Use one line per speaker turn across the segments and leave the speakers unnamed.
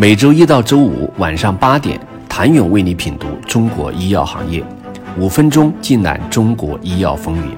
每周一到周五晚上八点，谭勇为你品读中国医药行业，五分钟尽览中国医药风云。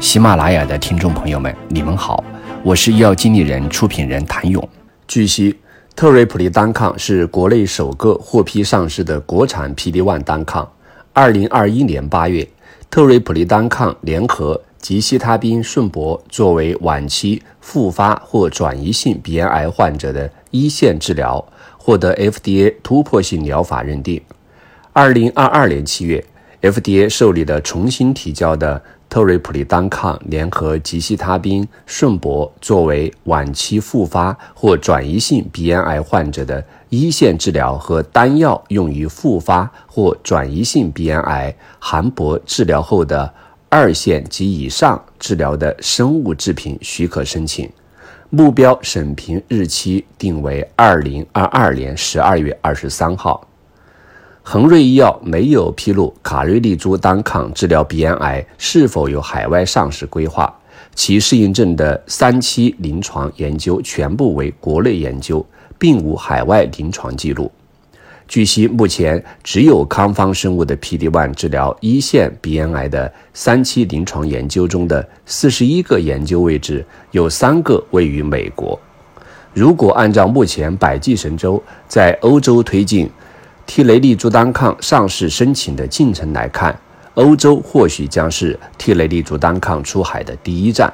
喜马拉雅的听众朋友们，你们好，我是医药经理人、出品人谭勇。据悉，特瑞普利单抗是国内首个获批上市的国产 PD-1 单抗。二零二一年八月，特瑞普利单抗联合吉西他滨顺铂作为晚期复发或转移性鼻咽癌患者的一线治疗。获得 FDA 突破性疗法认定。二零二二年七月，FDA 受理的重新提交的特瑞普利单抗联合吉西他滨顺铂作为晚期复发或转移性鼻咽癌患者的一线治疗和单药用于复发或转移性鼻咽癌含铂治疗后的二线及以上治疗的生物制品许可申请。目标审评日期定为二零二二年十二月二十三号。恒瑞医药没有披露卡瑞利珠单抗治疗鼻咽癌是否有海外上市规划，其适应症的三期临床研究全部为国内研究，并无海外临床记录。据悉，目前只有康方生物的 PD-1 治疗一线鼻咽癌的三期临床研究中的四十一个研究位置，有三个位于美国。如果按照目前百济神州在欧洲推进替雷利珠单抗上市申请的进程来看，欧洲或许将是替雷利珠单抗出海的第一站。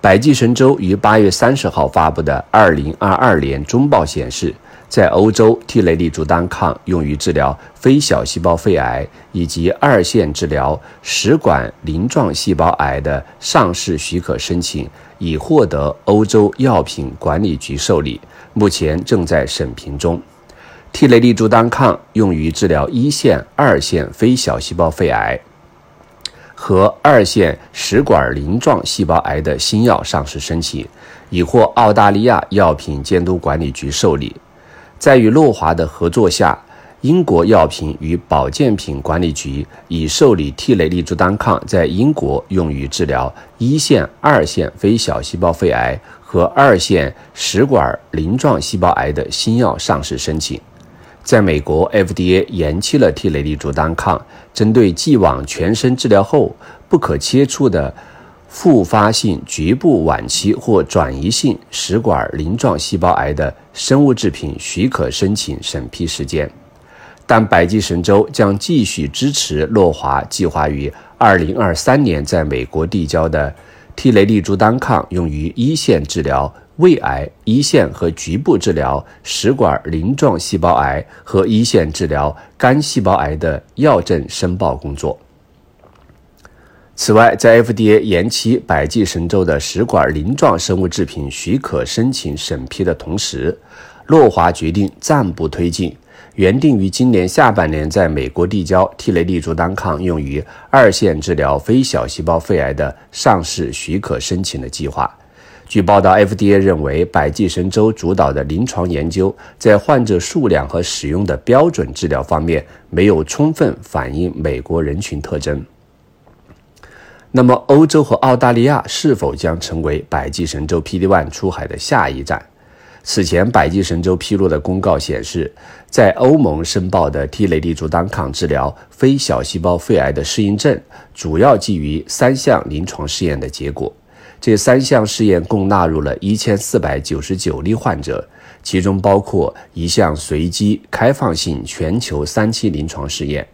百济神州于八月三十号发布的二零二二年中报显示。在欧洲，替雷利珠单抗用于治疗非小细胞肺癌以及二线治疗食管鳞状细胞癌的上市许可申请已获得欧洲药品管理局受理，目前正在审评中。替雷利珠单抗用于治疗一线、二线非小细胞肺癌和二线食管鳞状细胞癌的新药上市申请已获澳大利亚药品监督管理局受理。在与诺华的合作下，英国药品与保健品管理局已受理替雷利珠单抗在英国用于治疗一线、二线非小细胞肺癌和二线食管鳞状细胞癌的新药上市申请。在美国，FDA 延期了替雷利珠单抗针对既往全身治疗后不可切除的。复发性局部晚期或转移性食管鳞状细胞癌的生物制品许可申请审批时间，但百济神州将继续支持诺华计划于二零二三年在美国递交的替雷利珠单抗用于一线治疗胃癌、一线和局部治疗食管鳞状细胞癌和一线治疗肝细胞癌的药证申报工作。此外，在 FDA 延期百济神州的食管鳞状生物制品许可申请审批的同时，诺华决定暂不推进原定于今年下半年在美国递交替雷利珠单抗用于二线治疗非小细胞肺癌的上市许可申请的计划。据报道，FDA 认为百济神州主导的临床研究在患者数量和使用的标准治疗方面没有充分反映美国人群特征。那么，欧洲和澳大利亚是否将成为百济神州 PD-1 出海的下一站？此前，百济神州披露的公告显示，在欧盟申报的替雷利珠单抗治疗非小细胞肺癌的适应症，主要基于三项临床试验的结果。这三项试验共纳入了一千四百九十九例患者，其中包括一项随机开放性全球三期临床试验。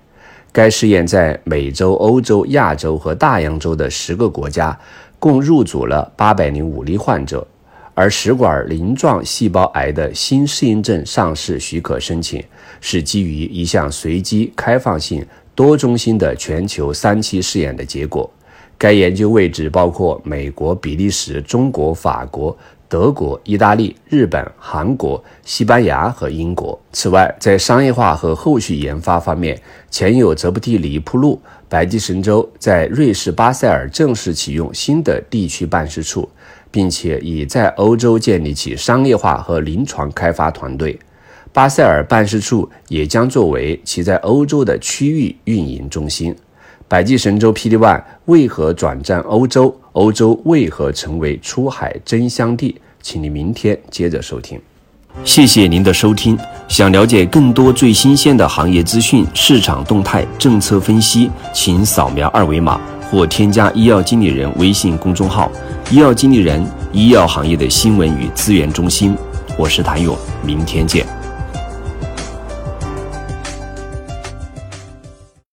该试验在美洲、欧洲、亚洲和大洋洲的十个国家，共入组了八百零五例患者。而食管鳞状细胞癌的新适应症上市许可申请，是基于一项随机开放性多中心的全球三期试验的结果。该研究位置包括美国、比利时、中国、法国。德国、意大利、日本、韩国、西班牙和英国。此外，在商业化和后续研发方面，前有泽布蒂里铺路，百济神州在瑞士巴塞尔正式启用新的地区办事处，并且已在欧洲建立起商业化和临床开发团队。巴塞尔办事处也将作为其在欧洲的区域运营中心。百济神州 PD-1 为何转战欧洲？欧洲为何成为出海真香地？请你明天接着收听。谢谢您的收听。想了解更多最新鲜的行业资讯、市场动态、政策分析，请扫描二维码或添加医药经理人微信公众号“医药经理人”——医药行业的新闻与资源中心。我是谭勇，明天见。